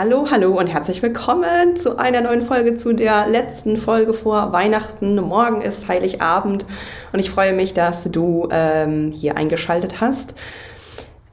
Hallo, hallo und herzlich willkommen zu einer neuen Folge, zu der letzten Folge vor Weihnachten. Morgen ist Heiligabend und ich freue mich, dass du ähm, hier eingeschaltet hast.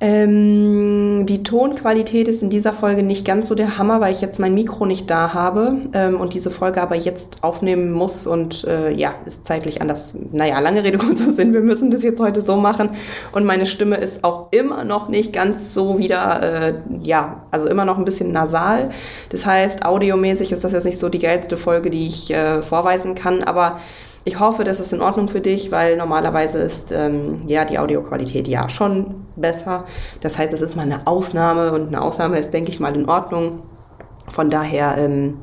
Ähm, die Tonqualität ist in dieser Folge nicht ganz so der Hammer, weil ich jetzt mein Mikro nicht da habe ähm, und diese Folge aber jetzt aufnehmen muss und äh, ja, ist zeitlich anders. Naja, lange Rede, kurzer Sinn, wir müssen das jetzt heute so machen und meine Stimme ist auch immer noch nicht ganz so wieder, äh, ja, also immer noch ein bisschen nasal. Das heißt, audiomäßig ist das jetzt nicht so die geilste Folge, die ich äh, vorweisen kann, aber ich hoffe, das ist in Ordnung für dich, weil normalerweise ist ähm, ja die Audioqualität ja schon besser. Das heißt, es ist mal eine Ausnahme und eine Ausnahme ist, denke ich mal, in Ordnung. Von daher ähm,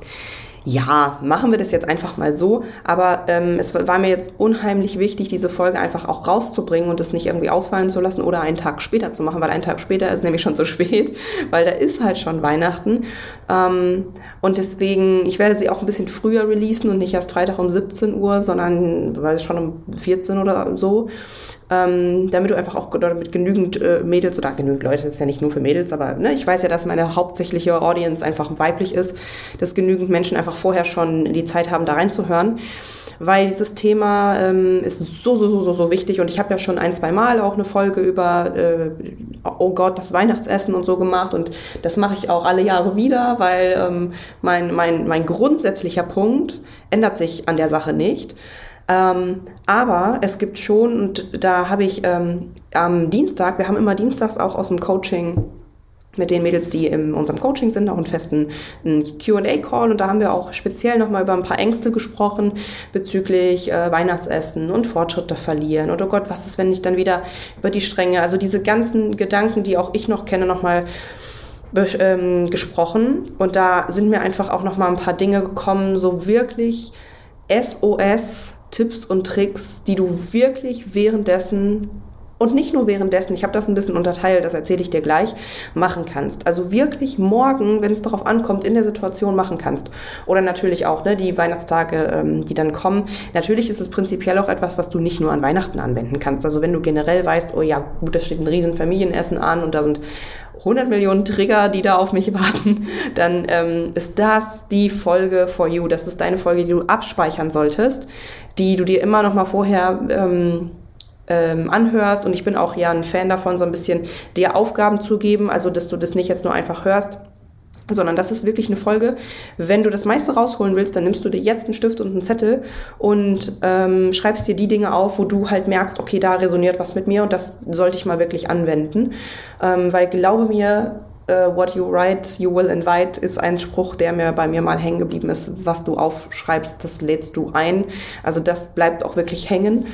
ja, machen wir das jetzt einfach mal so. Aber ähm, es war mir jetzt unheimlich wichtig, diese Folge einfach auch rauszubringen und es nicht irgendwie ausfallen zu lassen oder einen Tag später zu machen, weil einen Tag später ist nämlich schon zu spät, weil da ist halt schon Weihnachten. Ähm, und deswegen, ich werde sie auch ein bisschen früher releasen und nicht erst Freitag um 17 Uhr, sondern weil es schon um 14 oder so ähm, damit du einfach auch mit genügend äh, Mädels oder genügend Leute, das ist ja nicht nur für Mädels, aber ne, ich weiß ja, dass meine hauptsächliche Audience einfach weiblich ist, dass genügend Menschen einfach vorher schon die Zeit haben, da reinzuhören weil dieses Thema ähm, ist so, so, so, so, so wichtig und ich habe ja schon ein, zwei Mal auch eine Folge über, äh, oh Gott, das Weihnachtsessen und so gemacht und das mache ich auch alle Jahre wieder, weil ähm, mein, mein, mein grundsätzlicher Punkt ändert sich an der Sache nicht. Ähm, aber es gibt schon, und da habe ich ähm, am Dienstag, wir haben immer dienstags auch aus dem Coaching mit den Mädels, die in unserem Coaching sind, auch einen festen QA-Call. Und da haben wir auch speziell nochmal über ein paar Ängste gesprochen bezüglich äh, Weihnachtsessen und Fortschritte verlieren. Oder oh Gott, was ist, wenn ich dann wieder über die Stränge, also diese ganzen Gedanken, die auch ich noch kenne, nochmal ähm, gesprochen. Und da sind mir einfach auch nochmal ein paar Dinge gekommen, so wirklich SOS Tipps und Tricks, die du wirklich währenddessen und nicht nur währenddessen, ich habe das ein bisschen unterteilt, das erzähle ich dir gleich, machen kannst. Also wirklich morgen, wenn es darauf ankommt, in der Situation machen kannst. Oder natürlich auch ne, die Weihnachtstage, ähm, die dann kommen. Natürlich ist es prinzipiell auch etwas, was du nicht nur an Weihnachten anwenden kannst. Also wenn du generell weißt, oh ja, gut, da steht ein riesen Familienessen an und da sind 100 Millionen Trigger, die da auf mich warten, dann ähm, ist das die Folge for you. Das ist deine Folge, die du abspeichern solltest, die du dir immer noch mal vorher ähm, ähm, anhörst. Und ich bin auch ja ein Fan davon, so ein bisschen dir Aufgaben zu geben, also dass du das nicht jetzt nur einfach hörst, sondern das ist wirklich eine Folge. Wenn du das meiste rausholen willst, dann nimmst du dir jetzt einen Stift und einen Zettel und ähm, schreibst dir die Dinge auf, wo du halt merkst, okay, da resoniert was mit mir und das sollte ich mal wirklich anwenden. Ähm, weil glaube mir, uh, what you write, you will invite ist ein Spruch, der mir bei mir mal hängen geblieben ist. Was du aufschreibst, das lädst du ein. Also das bleibt auch wirklich hängen.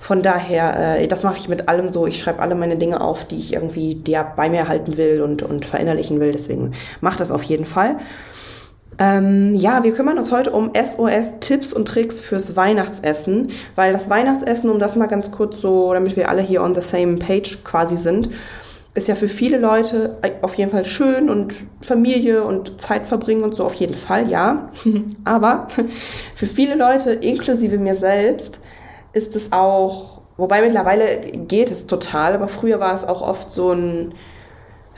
Von daher, äh, das mache ich mit allem so. Ich schreibe alle meine Dinge auf, die ich irgendwie ja, bei mir halten will und, und verinnerlichen will. Deswegen mach das auf jeden Fall. Ähm, ja, wir kümmern uns heute um SOS-Tipps und Tricks fürs Weihnachtsessen, weil das Weihnachtsessen, um das mal ganz kurz so, damit wir alle hier on the same page quasi sind, ist ja für viele Leute auf jeden Fall schön und Familie und Zeit verbringen und so auf jeden Fall, ja. Aber für viele Leute, inklusive mir selbst, ist es auch, wobei mittlerweile geht es total, aber früher war es auch oft so ein,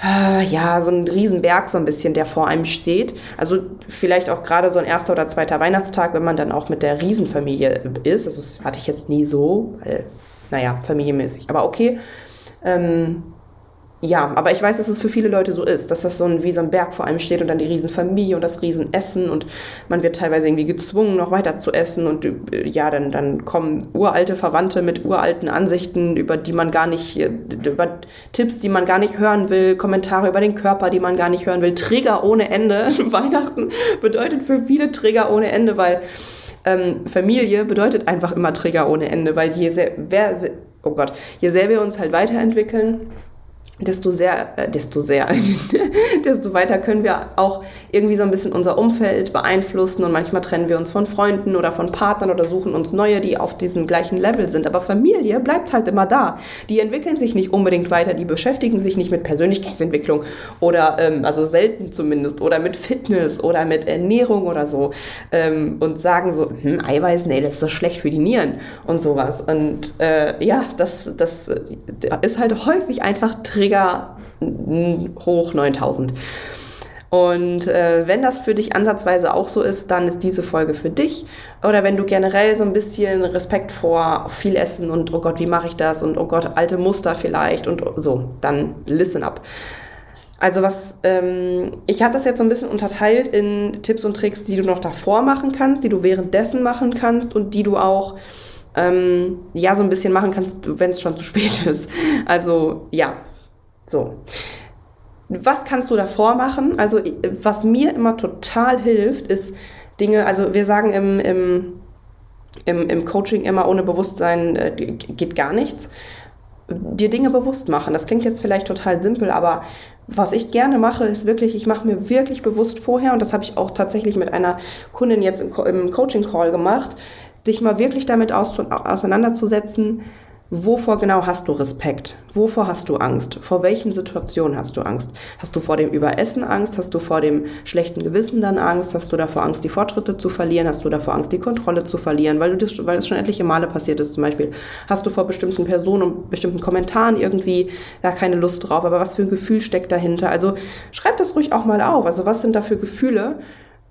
äh, ja, so ein Riesenberg so ein bisschen, der vor einem steht. Also vielleicht auch gerade so ein erster oder zweiter Weihnachtstag, wenn man dann auch mit der Riesenfamilie ist. Also das hatte ich jetzt nie so, weil, naja, familienmäßig. Aber okay. Ähm, ja, aber ich weiß, dass es für viele Leute so ist, dass das so ein, wie so ein Berg vor einem steht und dann die Riesenfamilie und das Riesenessen und man wird teilweise irgendwie gezwungen, noch weiter zu essen und äh, ja, dann, dann kommen uralte Verwandte mit uralten Ansichten, über die man gar nicht, äh, über Tipps, die man gar nicht hören will, Kommentare über den Körper, die man gar nicht hören will, Trigger ohne Ende. Weihnachten bedeutet für viele Trigger ohne Ende, weil ähm, Familie bedeutet einfach immer Trigger ohne Ende, weil je sehr, wer, oh Gott, je sehr wir uns halt weiterentwickeln, desto sehr, äh, desto sehr, desto weiter können wir auch irgendwie so ein bisschen unser Umfeld beeinflussen und manchmal trennen wir uns von Freunden oder von Partnern oder suchen uns neue, die auf diesem gleichen Level sind. Aber Familie bleibt halt immer da. Die entwickeln sich nicht unbedingt weiter, die beschäftigen sich nicht mit Persönlichkeitsentwicklung oder, ähm, also selten zumindest, oder mit Fitness oder mit Ernährung oder so ähm, und sagen so, hm, Eiweiß, nee, das ist so schlecht für die Nieren und sowas. Und äh, ja, das, das ist halt häufig einfach Trigger Trigger hoch 9000. Und äh, wenn das für dich ansatzweise auch so ist, dann ist diese Folge für dich. Oder wenn du generell so ein bisschen Respekt vor viel Essen und oh Gott, wie mache ich das und oh Gott, alte Muster vielleicht und so, dann listen up. Also was, ähm, ich hatte das jetzt so ein bisschen unterteilt in Tipps und Tricks, die du noch davor machen kannst, die du währenddessen machen kannst und die du auch ähm, ja so ein bisschen machen kannst, wenn es schon zu spät ist. Also ja, so. Was kannst du davor machen? Also, was mir immer total hilft, ist Dinge, also wir sagen im, im, im, im Coaching immer, ohne Bewusstsein äh, geht gar nichts. Dir Dinge bewusst machen. Das klingt jetzt vielleicht total simpel, aber was ich gerne mache, ist wirklich, ich mache mir wirklich bewusst vorher, und das habe ich auch tatsächlich mit einer Kundin jetzt im, im Coaching-Call gemacht, dich mal wirklich damit aus, auseinanderzusetzen, Wovor genau hast du Respekt? Wovor hast du Angst? Vor welchen Situationen hast du Angst? Hast du vor dem Überessen Angst? Hast du vor dem schlechten Gewissen dann Angst? Hast du davor Angst, die Fortschritte zu verlieren? Hast du davor Angst, die Kontrolle zu verlieren, weil, du das, weil es schon etliche Male passiert ist zum Beispiel? Hast du vor bestimmten Personen und bestimmten Kommentaren irgendwie da keine Lust drauf? Aber was für ein Gefühl steckt dahinter? Also schreib das ruhig auch mal auf. Also was sind da für Gefühle?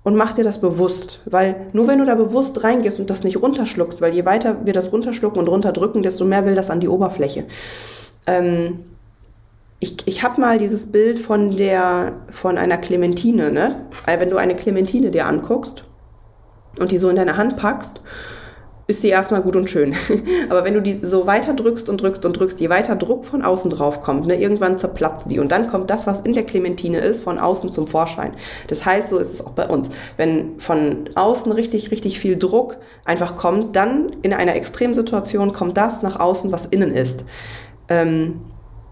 Und mach dir das bewusst, weil nur wenn du da bewusst reingehst und das nicht runterschluckst, weil je weiter wir das runterschlucken und runterdrücken, desto mehr will das an die Oberfläche. Ähm, ich ich habe mal dieses Bild von der von einer Clementine, ne? Wenn du eine Clementine dir anguckst und die so in deine Hand packst ist die erstmal gut und schön. Aber wenn du die so weiter drückst und drückst und drückst, je weiter Druck von außen drauf kommt, ne, irgendwann zerplatzt die. Und dann kommt das, was in der Clementine ist, von außen zum Vorschein. Das heißt, so ist es auch bei uns. Wenn von außen richtig, richtig viel Druck einfach kommt, dann in einer Extremsituation kommt das nach außen, was innen ist. Ähm,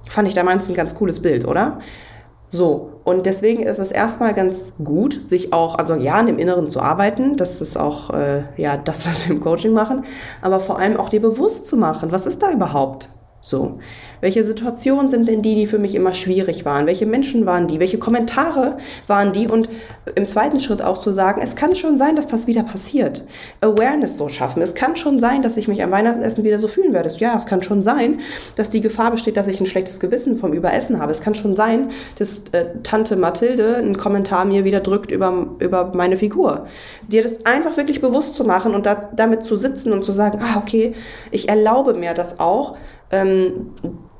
fand ich damals ein ganz cooles Bild, oder? So, und deswegen ist es erstmal ganz gut, sich auch, also ja, an dem Inneren zu arbeiten. Das ist auch äh, ja das, was wir im Coaching machen, aber vor allem auch dir bewusst zu machen, was ist da überhaupt? So. Welche Situationen sind denn die, die für mich immer schwierig waren? Welche Menschen waren die? Welche Kommentare waren die? Und im zweiten Schritt auch zu sagen, es kann schon sein, dass das wieder passiert. Awareness so schaffen. Es kann schon sein, dass ich mich am Weihnachtsessen wieder so fühlen werde. Ja, es kann schon sein, dass die Gefahr besteht, dass ich ein schlechtes Gewissen vom Überessen habe. Es kann schon sein, dass äh, Tante Mathilde einen Kommentar mir wieder drückt über, über meine Figur. Dir das einfach wirklich bewusst zu machen und da, damit zu sitzen und zu sagen, ah, okay, ich erlaube mir das auch, ähm,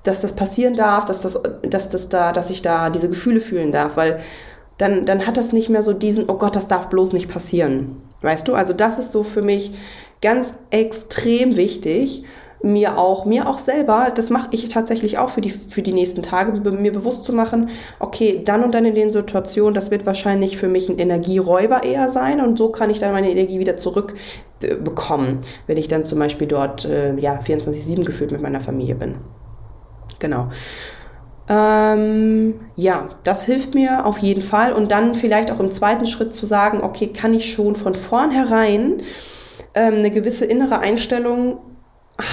dass das passieren darf, dass das, dass das da, dass ich da diese Gefühle fühlen darf, weil dann, dann hat das nicht mehr so diesen, oh Gott, das darf bloß nicht passieren. Weißt du? Also das ist so für mich ganz extrem wichtig, mir auch, mir auch selber, das mache ich tatsächlich auch für die, für die nächsten Tage, mir bewusst zu machen, okay, dann und dann in den Situationen, das wird wahrscheinlich für mich ein Energieräuber eher sein und so kann ich dann meine Energie wieder zurückbekommen, wenn ich dann zum Beispiel dort äh, ja, 24-7 gefühlt mit meiner Familie bin. Genau. Ähm, ja, das hilft mir auf jeden Fall. Und dann vielleicht auch im zweiten Schritt zu sagen, okay, kann ich schon von vornherein ähm, eine gewisse innere Einstellung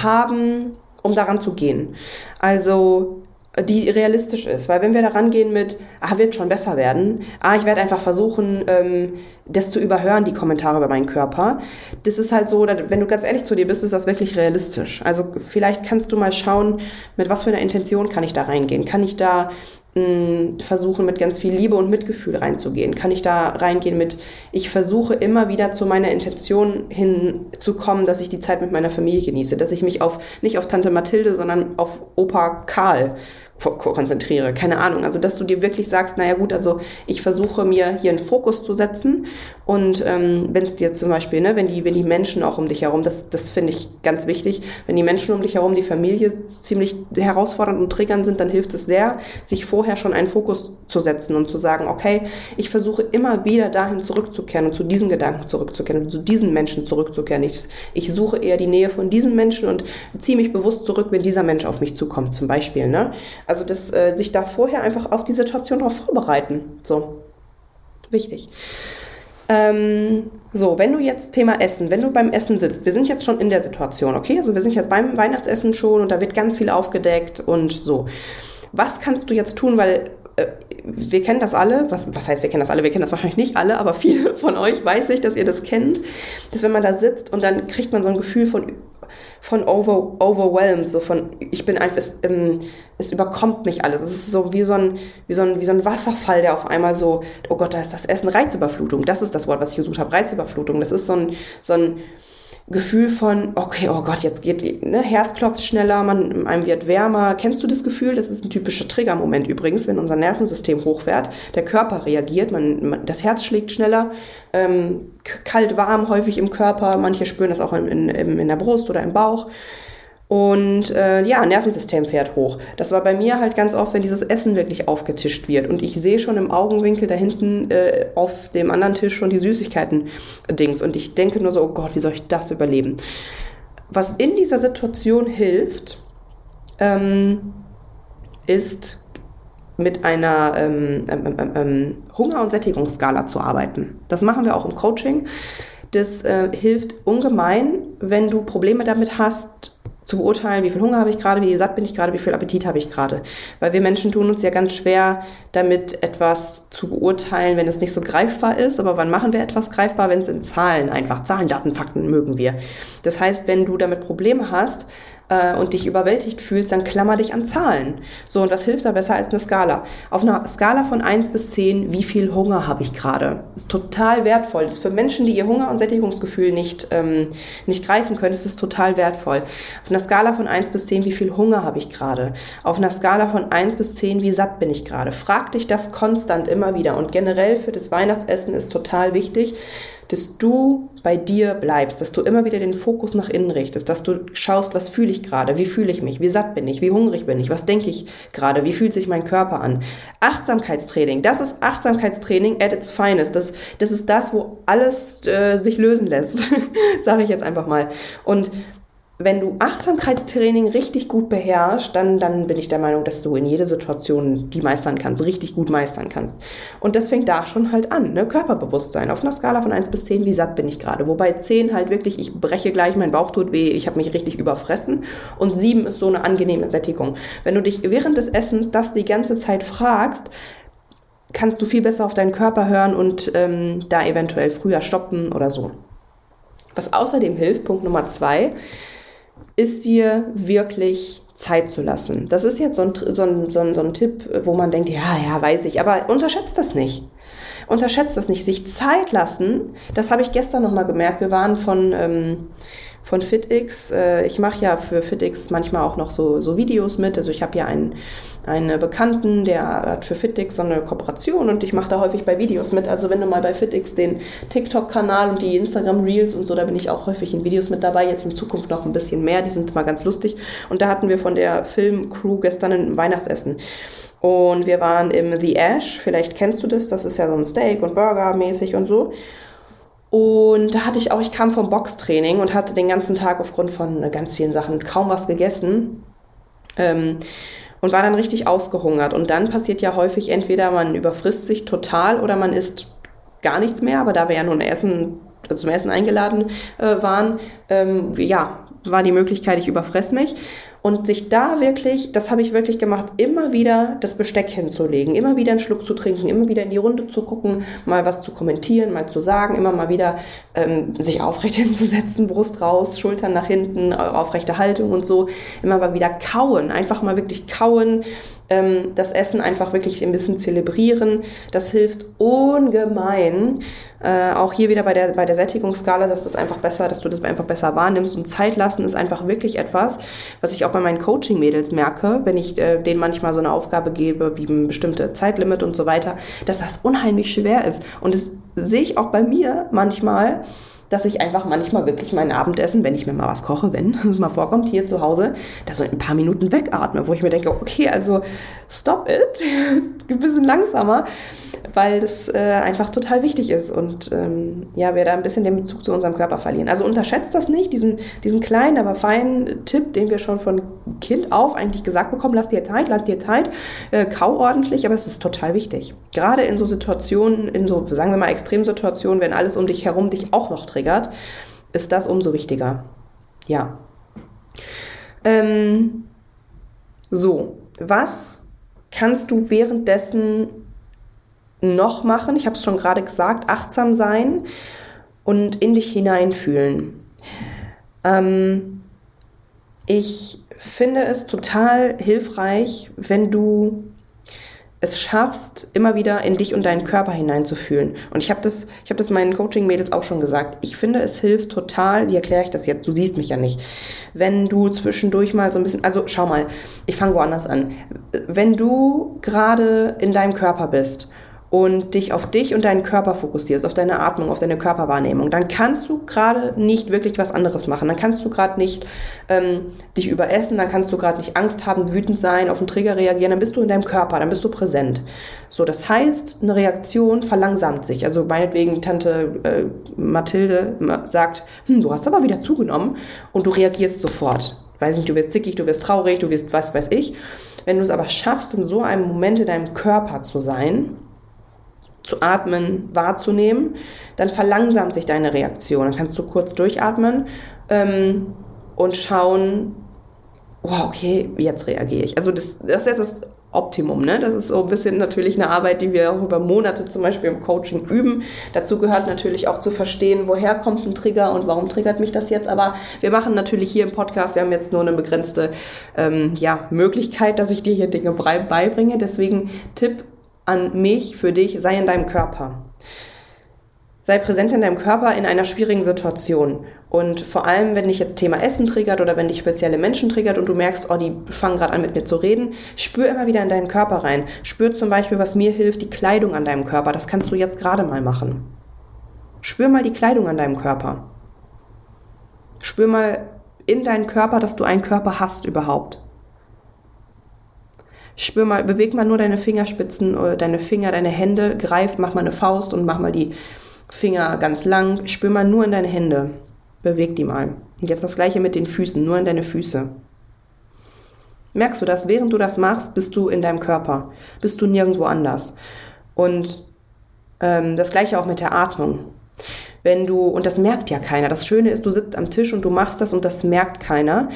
haben, um daran zu gehen. Also die realistisch ist. Weil wenn wir daran gehen mit, ah, wird schon besser werden, ah, ich werde einfach versuchen, ähm, das zu überhören, die Kommentare über meinen Körper, das ist halt so, wenn du ganz ehrlich zu dir bist, ist das wirklich realistisch. Also vielleicht kannst du mal schauen, mit was für einer Intention kann ich da reingehen? Kann ich da versuchen, mit ganz viel Liebe und Mitgefühl reinzugehen? Kann ich da reingehen mit, ich versuche immer wieder zu meiner Intention hinzukommen, dass ich die Zeit mit meiner Familie genieße, dass ich mich auf, nicht auf Tante Mathilde, sondern auf Opa Karl konzentriere. Keine Ahnung. Also, dass du dir wirklich sagst, naja gut, also ich versuche mir hier einen Fokus zu setzen und ähm, wenn es dir zum Beispiel, ne, wenn die, wenn die Menschen auch um dich herum, das, das finde ich ganz wichtig, wenn die Menschen um dich herum, die Familie ziemlich herausfordernd und triggernd sind, dann hilft es sehr, sich vorher schon einen Fokus zu setzen und zu sagen, okay, ich versuche immer wieder dahin zurückzukehren und zu diesen Gedanken zurückzukehren und zu diesen Menschen zurückzukehren. Ich, ich suche eher die Nähe von diesen Menschen und ziehe mich bewusst zurück, wenn dieser Mensch auf mich zukommt, zum Beispiel. Ne? Also also das, äh, sich da vorher einfach auf die Situation darauf vorbereiten. So. Wichtig. Ähm, so, wenn du jetzt Thema Essen, wenn du beim Essen sitzt, wir sind jetzt schon in der Situation, okay? Also wir sind jetzt beim Weihnachtsessen schon und da wird ganz viel aufgedeckt und so. Was kannst du jetzt tun, weil äh, wir kennen das alle, was, was heißt, wir kennen das alle, wir kennen das wahrscheinlich nicht alle, aber viele von euch weiß ich, dass ihr das kennt, dass wenn man da sitzt und dann kriegt man so ein Gefühl von von over, overwhelmed, so von, ich bin einfach, es, ähm, es überkommt mich alles. Es ist so wie so, ein, wie, so ein, wie so ein Wasserfall, der auf einmal so, oh Gott, da ist das Essen, Reizüberflutung. Das ist das Wort, was ich gesucht habe, Reizüberflutung. Das ist so ein, so ein, Gefühl von, okay, oh Gott, jetzt geht, ne, Herz klopft schneller, man, einem wird wärmer. Kennst du das Gefühl? Das ist ein typischer Triggermoment übrigens, wenn unser Nervensystem hochfährt, der Körper reagiert, man, man das Herz schlägt schneller, ähm, kalt, warm häufig im Körper, manche spüren das auch in, in, in der Brust oder im Bauch. Und äh, ja, Nervensystem fährt hoch. Das war bei mir halt ganz oft, wenn dieses Essen wirklich aufgetischt wird. Und ich sehe schon im Augenwinkel da hinten äh, auf dem anderen Tisch schon die Süßigkeiten-Dings. Und ich denke nur so, oh Gott, wie soll ich das überleben? Was in dieser Situation hilft, ähm, ist mit einer ähm, ähm, ähm, ähm Hunger- und Sättigungsskala zu arbeiten. Das machen wir auch im Coaching. Das äh, hilft ungemein, wenn du Probleme damit hast, zu beurteilen, wie viel Hunger habe ich gerade, wie satt bin ich gerade, wie viel Appetit habe ich gerade. Weil wir Menschen tun uns ja ganz schwer, damit etwas zu beurteilen, wenn es nicht so greifbar ist. Aber wann machen wir etwas greifbar, wenn es in Zahlen einfach, Zahlen, Daten, Fakten mögen wir. Das heißt, wenn du damit Probleme hast, äh, und dich überwältigt fühlst, dann klammer dich an Zahlen. So, und was hilft da besser als eine Skala? Auf einer Skala von eins bis zehn, wie viel Hunger habe ich gerade? Ist total wertvoll. Ist für Menschen, die ihr Hunger- und Sättigungsgefühl nicht, ähm, nicht greifen können, ist das total wertvoll. Auf einer Skala von eins bis zehn, wie viel Hunger habe ich gerade? Auf einer Skala von eins bis zehn, wie satt bin ich gerade? Frag dich das konstant immer wieder. Und generell für das Weihnachtsessen ist total wichtig, dass du bei dir bleibst, dass du immer wieder den Fokus nach innen richtest, dass du schaust, was fühle ich gerade, wie fühle ich mich, wie satt bin ich, wie hungrig bin ich, was denke ich gerade, wie fühlt sich mein Körper an. Achtsamkeitstraining, das ist Achtsamkeitstraining at its finest. Das, das ist das, wo alles äh, sich lösen lässt, sage ich jetzt einfach mal. Und wenn du Achtsamkeitstraining richtig gut beherrschst, dann, dann bin ich der Meinung, dass du in jeder Situation die meistern kannst, richtig gut meistern kannst. Und das fängt da schon halt an, ne? Körperbewusstsein. Auf einer Skala von 1 bis 10, wie satt bin ich gerade? Wobei 10 halt wirklich, ich breche gleich, mein Bauch tut weh, ich habe mich richtig überfressen. Und 7 ist so eine angenehme Sättigung. Wenn du dich während des Essens das die ganze Zeit fragst, kannst du viel besser auf deinen Körper hören und ähm, da eventuell früher stoppen oder so. Was außerdem hilft, Punkt Nummer 2, ist dir wirklich Zeit zu lassen. Das ist jetzt so ein, so ein, so ein, so ein Tipp, wo man denkt, ja, ja, weiß ich, aber unterschätzt das nicht. Unterschätzt das nicht. Sich Zeit lassen, das habe ich gestern nochmal gemerkt. Wir waren von, ähm, von FitX. Äh, ich mache ja für FitX manchmal auch noch so, so Videos mit. Also ich habe ja einen, einen Bekannten, der hat für FitX so eine Kooperation und ich mache da häufig bei Videos mit. Also wenn du mal bei FitX den TikTok-Kanal und die Instagram Reels und so, da bin ich auch häufig in Videos mit dabei. Jetzt in Zukunft noch ein bisschen mehr. Die sind mal ganz lustig. Und da hatten wir von der Filmcrew gestern ein Weihnachtsessen. Und wir waren im The Ash, vielleicht kennst du das, das ist ja so ein Steak und Burger mäßig und so. Und da hatte ich auch, ich kam vom Boxtraining und hatte den ganzen Tag aufgrund von ganz vielen Sachen kaum was gegessen. Ähm, und war dann richtig ausgehungert. Und dann passiert ja häufig entweder man überfrisst sich total oder man isst gar nichts mehr. Aber da wir ja nun Essen, also zum Essen eingeladen äh, waren, ähm, ja, war die Möglichkeit, ich überfress mich. Und sich da wirklich, das habe ich wirklich gemacht, immer wieder das Besteck hinzulegen, immer wieder einen Schluck zu trinken, immer wieder in die Runde zu gucken, mal was zu kommentieren, mal zu sagen, immer mal wieder ähm, sich aufrecht hinzusetzen, Brust raus, Schultern nach hinten, aufrechte Haltung und so, immer mal wieder kauen, einfach mal wirklich kauen, ähm, das Essen einfach wirklich ein bisschen zelebrieren. Das hilft ungemein. Äh, auch hier wieder bei der, bei der Sättigungsskala, dass das einfach besser, dass du das einfach besser wahrnimmst. Und Zeit lassen ist einfach wirklich etwas, was ich auch bei meinen Coaching-Mädels merke, wenn ich äh, denen manchmal so eine Aufgabe gebe, wie ein bestimmte Zeitlimit und so weiter, dass das unheimlich schwer ist. Und das sehe ich auch bei mir manchmal, dass ich einfach manchmal wirklich mein Abendessen, wenn ich mir mal was koche, wenn es mal vorkommt, hier zu Hause, da so ein paar Minuten wegatme, wo ich mir denke, okay, also stop it, ein bisschen langsamer, weil das äh, einfach total wichtig ist und ähm, ja, wir da ein bisschen den Bezug zu unserem Körper verlieren. Also unterschätzt das nicht, diesen, diesen kleinen, aber feinen Tipp, den wir schon von Kind auf eigentlich gesagt bekommen, lass dir Zeit, lass dir Zeit, äh, kau ordentlich, aber es ist total wichtig. Gerade in so Situationen, in so, sagen wir mal, Extremsituationen, wenn alles um dich herum dich auch noch triggert, ist das umso wichtiger. Ja. Ähm, so, was kannst du währenddessen noch machen? Ich habe es schon gerade gesagt, achtsam sein und in dich hineinfühlen. Ähm, ich finde es total hilfreich, wenn du es schaffst, immer wieder in dich und deinen Körper hineinzufühlen. Und ich habe das, ich das meinen Coaching-Mädels auch schon gesagt. Ich finde, es hilft total, wie erkläre ich das jetzt? Du siehst mich ja nicht. Wenn du zwischendurch mal so ein bisschen, also schau mal, ich fange woanders an. Wenn du gerade in deinem Körper bist und dich auf dich und deinen Körper fokussierst, auf deine Atmung, auf deine Körperwahrnehmung, dann kannst du gerade nicht wirklich was anderes machen. Dann kannst du gerade nicht ähm, dich überessen, dann kannst du gerade nicht Angst haben, wütend sein, auf einen Trigger reagieren, dann bist du in deinem Körper, dann bist du präsent. So, das heißt, eine Reaktion verlangsamt sich. Also meinetwegen Tante äh, Mathilde sagt, hm, du hast aber wieder zugenommen und du reagierst sofort. Weiß nicht, du wirst zickig, du wirst traurig, du wirst was weiß ich. Wenn du es aber schaffst, in so einem Moment in deinem Körper zu sein, zu atmen, wahrzunehmen, dann verlangsamt sich deine Reaktion. Dann kannst du kurz durchatmen ähm, und schauen, wow, okay, jetzt reagiere ich. Also das, das ist das Optimum. Ne? Das ist so ein bisschen natürlich eine Arbeit, die wir auch über Monate zum Beispiel im Coaching üben. Dazu gehört natürlich auch zu verstehen, woher kommt ein Trigger und warum triggert mich das jetzt. Aber wir machen natürlich hier im Podcast, wir haben jetzt nur eine begrenzte ähm, ja, Möglichkeit, dass ich dir hier Dinge beibringe. Deswegen Tipp an mich, für dich, sei in deinem Körper. Sei präsent in deinem Körper in einer schwierigen Situation. Und vor allem, wenn dich jetzt Thema Essen triggert oder wenn dich spezielle Menschen triggert und du merkst, oh, die fangen gerade an mit mir zu reden, spür immer wieder in deinen Körper rein. Spür zum Beispiel, was mir hilft, die Kleidung an deinem Körper. Das kannst du jetzt gerade mal machen. Spür mal die Kleidung an deinem Körper. Spür mal in deinen Körper, dass du einen Körper hast überhaupt. Spür mal, beweg mal nur deine Fingerspitzen oder deine Finger, deine Hände, greif, mach mal eine Faust und mach mal die Finger ganz lang. Spür mal nur in deine Hände. Beweg die mal. Und jetzt das gleiche mit den Füßen, nur in deine Füße. Merkst du das? Während du das machst, bist du in deinem Körper. Bist du nirgendwo anders. Und ähm, das gleiche auch mit der Atmung wenn du, und das merkt ja keiner. Das Schöne ist, du sitzt am Tisch und du machst das und das merkt keiner.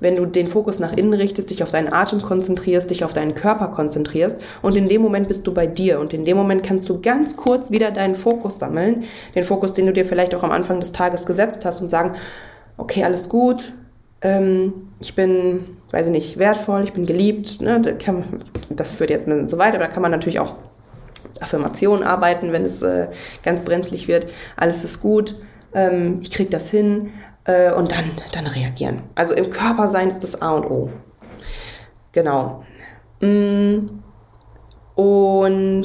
Wenn du den Fokus nach innen richtest, dich auf deinen Atem konzentrierst, dich auf deinen Körper konzentrierst und in dem Moment bist du bei dir und in dem Moment kannst du ganz kurz wieder deinen Fokus sammeln, den Fokus, den du dir vielleicht auch am Anfang des Tages gesetzt hast und sagen, okay, alles gut, ähm, ich bin, weiß ich nicht, wertvoll, ich bin geliebt, ne, das, führt jetzt so weiter, aber da kann man natürlich auch Affirmationen arbeiten, wenn es äh, ganz brenzlig wird. Alles ist gut, ähm, ich kriege das hin äh, und dann, dann reagieren. Also im Körper sein ist das A und O. Genau. Mm, und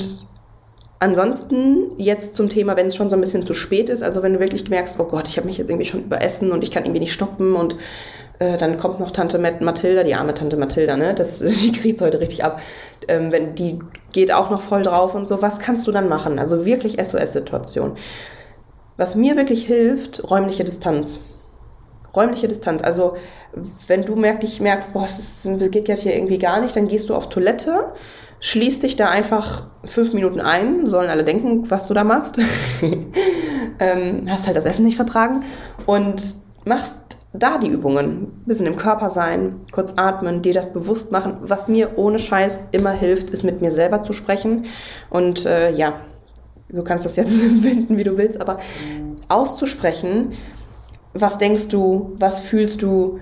ansonsten jetzt zum Thema, wenn es schon so ein bisschen zu spät ist, also wenn du wirklich merkst, oh Gott, ich habe mich jetzt irgendwie schon überessen und ich kann irgendwie nicht stoppen und äh, dann kommt noch Tante Mathilda, die arme Tante Mathilda, ne? Das, die kriegt heute richtig ab. Ähm, wenn die geht auch noch voll drauf und so. Was kannst du dann machen? Also wirklich SOS-Situation. Was mir wirklich hilft, räumliche Distanz. Räumliche Distanz. Also wenn du merklich merkst, boah, es geht jetzt hier irgendwie gar nicht, dann gehst du auf Toilette, schließt dich da einfach fünf Minuten ein, sollen alle denken, was du da machst. ähm, hast halt das Essen nicht vertragen und machst da die Übungen. bisschen im Körper sein, kurz atmen, dir das bewusst machen. Was mir ohne Scheiß immer hilft, ist mit mir selber zu sprechen. Und äh, ja, du kannst das jetzt finden, wie du willst, aber auszusprechen, was denkst du, was fühlst du,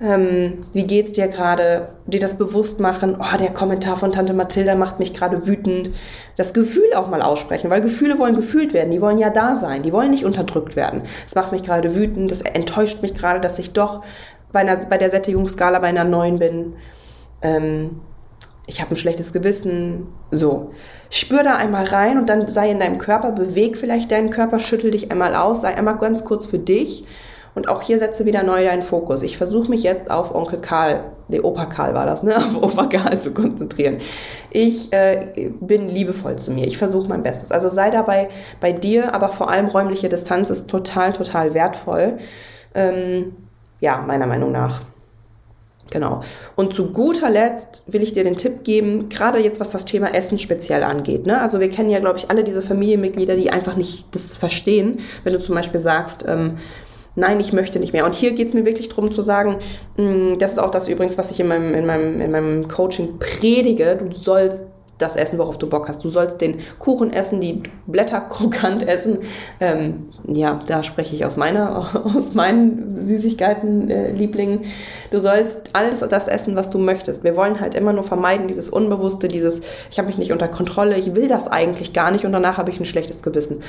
ähm, wie geht's dir gerade, dir das bewusst machen, oh, der Kommentar von Tante Mathilda macht mich gerade wütend. Das Gefühl auch mal aussprechen, weil Gefühle wollen gefühlt werden, die wollen ja da sein, die wollen nicht unterdrückt werden. Es macht mich gerade wütend, das enttäuscht mich gerade, dass ich doch bei, einer, bei der Sättigungsskala bei einer 9 bin. Ähm, ich habe ein schlechtes Gewissen. So, spür da einmal rein und dann sei in deinem Körper, beweg vielleicht deinen Körper, schüttel dich einmal aus, sei einmal ganz kurz für dich. Und auch hier setze wieder neu deinen Fokus. Ich versuche mich jetzt auf Onkel Karl, nee, Opa Karl war das, ne, auf Opa Karl zu konzentrieren. Ich äh, bin liebevoll zu mir. Ich versuche mein Bestes. Also sei dabei bei dir, aber vor allem räumliche Distanz ist total, total wertvoll. Ähm, ja, meiner Meinung nach. Genau. Und zu guter Letzt will ich dir den Tipp geben, gerade jetzt was das Thema Essen speziell angeht. Ne? Also wir kennen ja, glaube ich, alle diese Familienmitglieder, die einfach nicht das verstehen. Wenn du zum Beispiel sagst, ähm, nein, ich möchte nicht mehr. Und hier geht es mir wirklich darum zu sagen, mh, mm, das ist auch das übrigens, was ich in meinem, in meinem, in meinem Coaching predige, du sollst das essen, worauf du Bock hast. Du sollst den Kuchen essen, die Blätter krokant essen. Ähm, ja, da spreche ich aus meiner, aus meinen Süßigkeiten-Lieblingen. Äh, du sollst alles das essen, was du möchtest. Wir wollen halt immer nur vermeiden, dieses Unbewusste, dieses, ich habe mich nicht unter Kontrolle, ich will das eigentlich gar nicht und danach habe ich ein schlechtes Gewissen.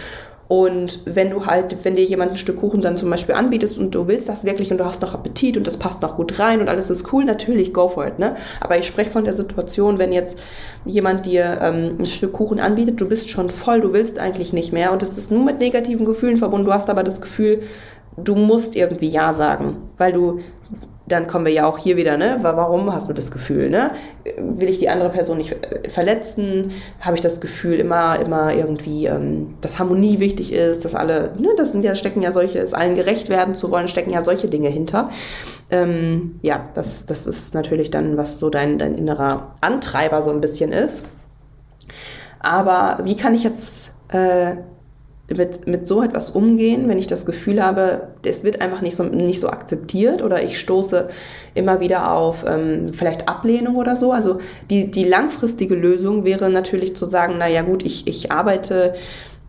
Und wenn du halt, wenn dir jemand ein Stück Kuchen dann zum Beispiel anbietest und du willst das wirklich und du hast noch Appetit und das passt noch gut rein und alles ist cool, natürlich go for it, ne? Aber ich spreche von der Situation, wenn jetzt jemand dir ähm, ein Stück Kuchen anbietet, du bist schon voll, du willst eigentlich nicht mehr und es ist nur mit negativen Gefühlen verbunden, du hast aber das Gefühl, du musst irgendwie Ja sagen, weil du dann kommen wir ja auch hier wieder, ne? Warum hast du das Gefühl, ne? Will ich die andere Person nicht verletzen? Habe ich das Gefühl immer, immer irgendwie, ähm, dass Harmonie wichtig ist, dass alle, ne, das sind ja, stecken ja solche, es allen gerecht werden zu wollen, stecken ja solche Dinge hinter. Ähm, ja, das, das ist natürlich dann, was so dein, dein innerer Antreiber so ein bisschen ist. Aber wie kann ich jetzt äh, mit, mit so etwas umgehen, wenn ich das Gefühl habe, es wird einfach nicht so, nicht so akzeptiert oder ich stoße immer wieder auf ähm, vielleicht Ablehnung oder so. Also die, die langfristige Lösung wäre natürlich zu sagen, na ja gut, ich, ich arbeite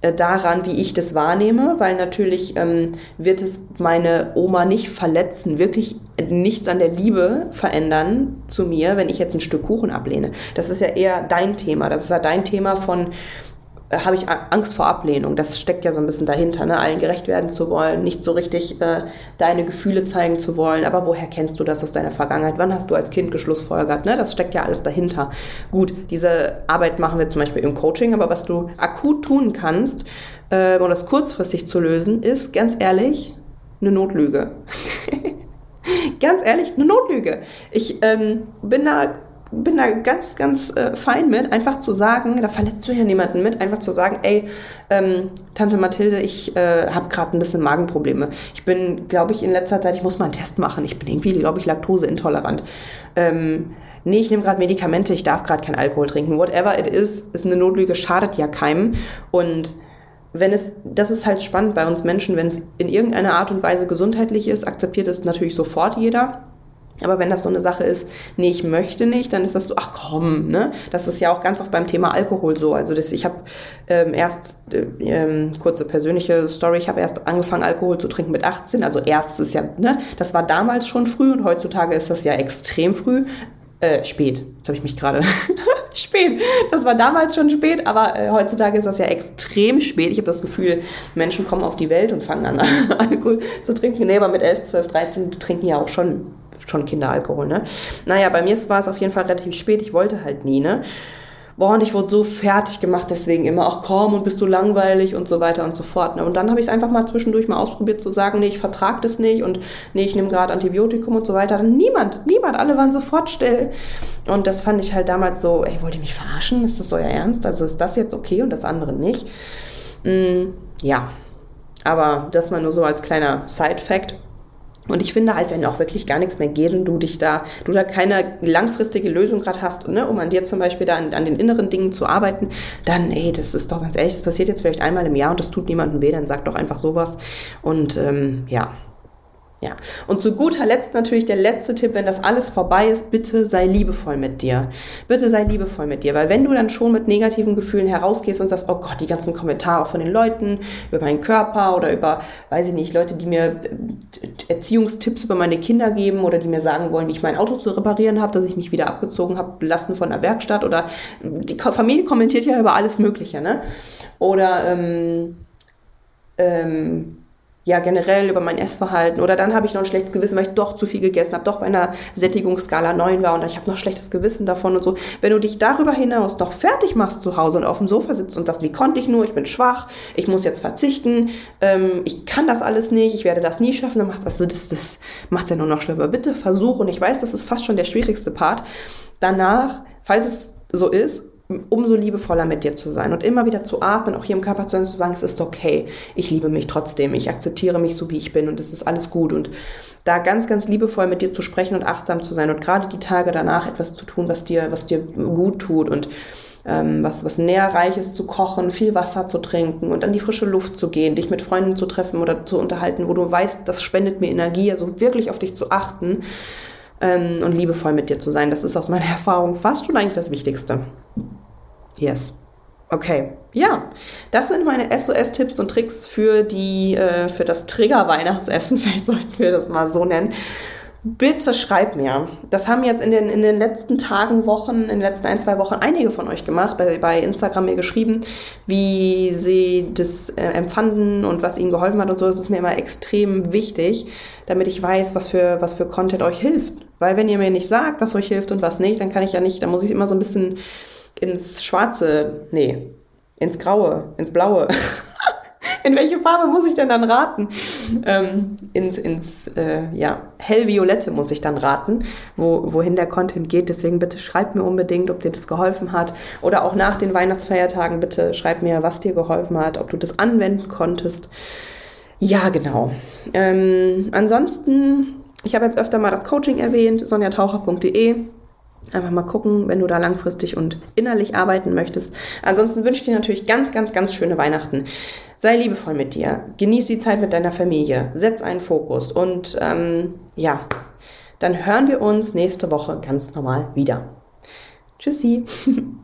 äh, daran, wie ich das wahrnehme, weil natürlich ähm, wird es meine Oma nicht verletzen, wirklich nichts an der Liebe verändern zu mir, wenn ich jetzt ein Stück Kuchen ablehne. Das ist ja eher dein Thema. Das ist ja dein Thema von äh, habe ich Angst vor Ablehnung. Das steckt ja so ein bisschen dahinter, ne? allen gerecht werden zu wollen, nicht so richtig äh, deine Gefühle zeigen zu wollen. Aber woher kennst du das aus deiner Vergangenheit? Wann hast du als Kind geschlussfolgert? Ne? Das steckt ja alles dahinter. Gut, diese Arbeit machen wir zum Beispiel im Coaching, aber was du akut tun kannst, äh, um das kurzfristig zu lösen, ist ganz ehrlich eine Notlüge. ganz ehrlich, eine Notlüge. Ich ähm, bin da bin da ganz, ganz äh, fein mit, einfach zu sagen, da verletzt du ja niemanden mit, einfach zu sagen, ey, ähm, Tante Mathilde, ich äh, habe gerade ein bisschen Magenprobleme. Ich bin, glaube ich, in letzter Zeit, ich muss mal einen Test machen. Ich bin irgendwie, glaube ich, laktoseintolerant. Ähm, nee, ich nehme gerade Medikamente, ich darf gerade kein Alkohol trinken. Whatever it is, ist eine Notlüge, schadet ja keinem. Und wenn es, das ist halt spannend bei uns Menschen, wenn es in irgendeiner Art und Weise gesundheitlich ist, akzeptiert es natürlich sofort jeder. Aber wenn das so eine Sache ist, nee, ich möchte nicht, dann ist das so, ach komm, ne? Das ist ja auch ganz oft beim Thema Alkohol so. Also das, ich habe ähm, erst, äh, ähm, kurze persönliche Story, ich habe erst angefangen, Alkohol zu trinken mit 18. Also erst ist ja, ne? Das war damals schon früh und heutzutage ist das ja extrem früh. Äh, spät. Jetzt habe ich mich gerade. spät. Das war damals schon spät, aber äh, heutzutage ist das ja extrem spät. Ich habe das Gefühl, Menschen kommen auf die Welt und fangen an, Alkohol zu trinken. Nee, aber mit 11, 12, 13 trinken ja auch schon schon Kinderalkohol, ne? Naja, bei mir war es auf jeden Fall relativ spät. Ich wollte halt nie, ne? Boah, und ich wurde so fertig gemacht, deswegen immer, ach komm, und bist du langweilig und so weiter und so fort. Ne? Und dann habe ich es einfach mal zwischendurch mal ausprobiert zu sagen, nee, ich vertrag das nicht und nee, ich nehme gerade Antibiotikum und so weiter. Dann niemand, niemand, alle waren sofort still. Und das fand ich halt damals so, ey, wollt ihr mich verarschen? Ist das euer Ernst? Also ist das jetzt okay und das andere nicht? Mm, ja, aber das mal nur so als kleiner Side-Fact. Und ich finde halt, wenn auch wirklich gar nichts mehr geht und du dich da, du da keine langfristige Lösung gerade hast, ne, um an dir zum Beispiel da an, an, den inneren Dingen zu arbeiten, dann, ey, das ist doch ganz ehrlich, das passiert jetzt vielleicht einmal im Jahr und das tut niemandem weh, dann sag doch einfach sowas. Und ähm, ja, ja, und zu guter Letzt natürlich der letzte Tipp, wenn das alles vorbei ist, bitte sei liebevoll mit dir. Bitte sei liebevoll mit dir, weil wenn du dann schon mit negativen Gefühlen herausgehst und sagst, oh Gott, die ganzen Kommentare von den Leuten über meinen Körper oder über, weiß ich nicht, Leute, die mir äh, Erziehungstipps über meine Kinder geben oder die mir sagen wollen, wie ich mein Auto zu reparieren habe, dass ich mich wieder abgezogen habe lassen von der Werkstatt oder die Familie kommentiert ja über alles Mögliche, ne? Oder ähm, ähm, ja generell über mein Essverhalten oder dann habe ich noch ein schlechtes Gewissen, weil ich doch zu viel gegessen habe, doch bei einer Sättigungsskala 9 war und ich habe noch schlechtes Gewissen davon und so. Wenn du dich darüber hinaus noch fertig machst zu Hause und auf dem Sofa sitzt und sagst, wie konnte ich nur, ich bin schwach, ich muss jetzt verzichten, ähm, ich kann das alles nicht, ich werde das nie schaffen, dann macht das, das, das macht ja nur noch schlimmer. Bitte versuch und ich weiß, das ist fast schon der schwierigste Part. Danach, falls es so ist, umso liebevoller mit dir zu sein und immer wieder zu atmen, auch hier im Körper zu sein, zu sagen, es ist okay, ich liebe mich trotzdem, ich akzeptiere mich so, wie ich bin und es ist alles gut. Und da ganz, ganz liebevoll mit dir zu sprechen und achtsam zu sein und gerade die Tage danach etwas zu tun, was dir, was dir gut tut und ähm, was, was nährreiches zu kochen, viel Wasser zu trinken und an die frische Luft zu gehen, dich mit Freunden zu treffen oder zu unterhalten, wo du weißt, das spendet mir Energie, also wirklich auf dich zu achten ähm, und liebevoll mit dir zu sein. Das ist aus meiner Erfahrung fast schon eigentlich das Wichtigste. Yes. Okay, ja, das sind meine SOS-Tipps und Tricks für die äh, für das Trigger-Weihnachtsessen. Vielleicht sollten wir das mal so nennen. Bitte schreibt mir. Das haben jetzt in den, in den letzten Tagen, Wochen, in den letzten ein, zwei Wochen einige von euch gemacht, bei, bei Instagram mir geschrieben, wie sie das äh, empfanden und was ihnen geholfen hat und so. Das ist mir immer extrem wichtig, damit ich weiß, was für, was für Content euch hilft. Weil wenn ihr mir nicht sagt, was euch hilft und was nicht, dann kann ich ja nicht, dann muss ich immer so ein bisschen ins Schwarze, nee, ins Graue, ins Blaue. In welche Farbe muss ich denn dann raten? Ähm, ins ins äh, ja, hellviolette muss ich dann raten, wo, wohin der Content geht. Deswegen bitte schreib mir unbedingt, ob dir das geholfen hat. Oder auch nach den Weihnachtsfeiertagen bitte schreib mir, was dir geholfen hat, ob du das anwenden konntest. Ja, genau. Ähm, ansonsten, ich habe jetzt öfter mal das Coaching erwähnt, sonjataucher.de Einfach mal gucken, wenn du da langfristig und innerlich arbeiten möchtest. Ansonsten wünsche ich dir natürlich ganz, ganz, ganz schöne Weihnachten. Sei liebevoll mit dir. Genieß die Zeit mit deiner Familie. Setz einen Fokus. Und ähm, ja, dann hören wir uns nächste Woche ganz normal wieder. Tschüssi.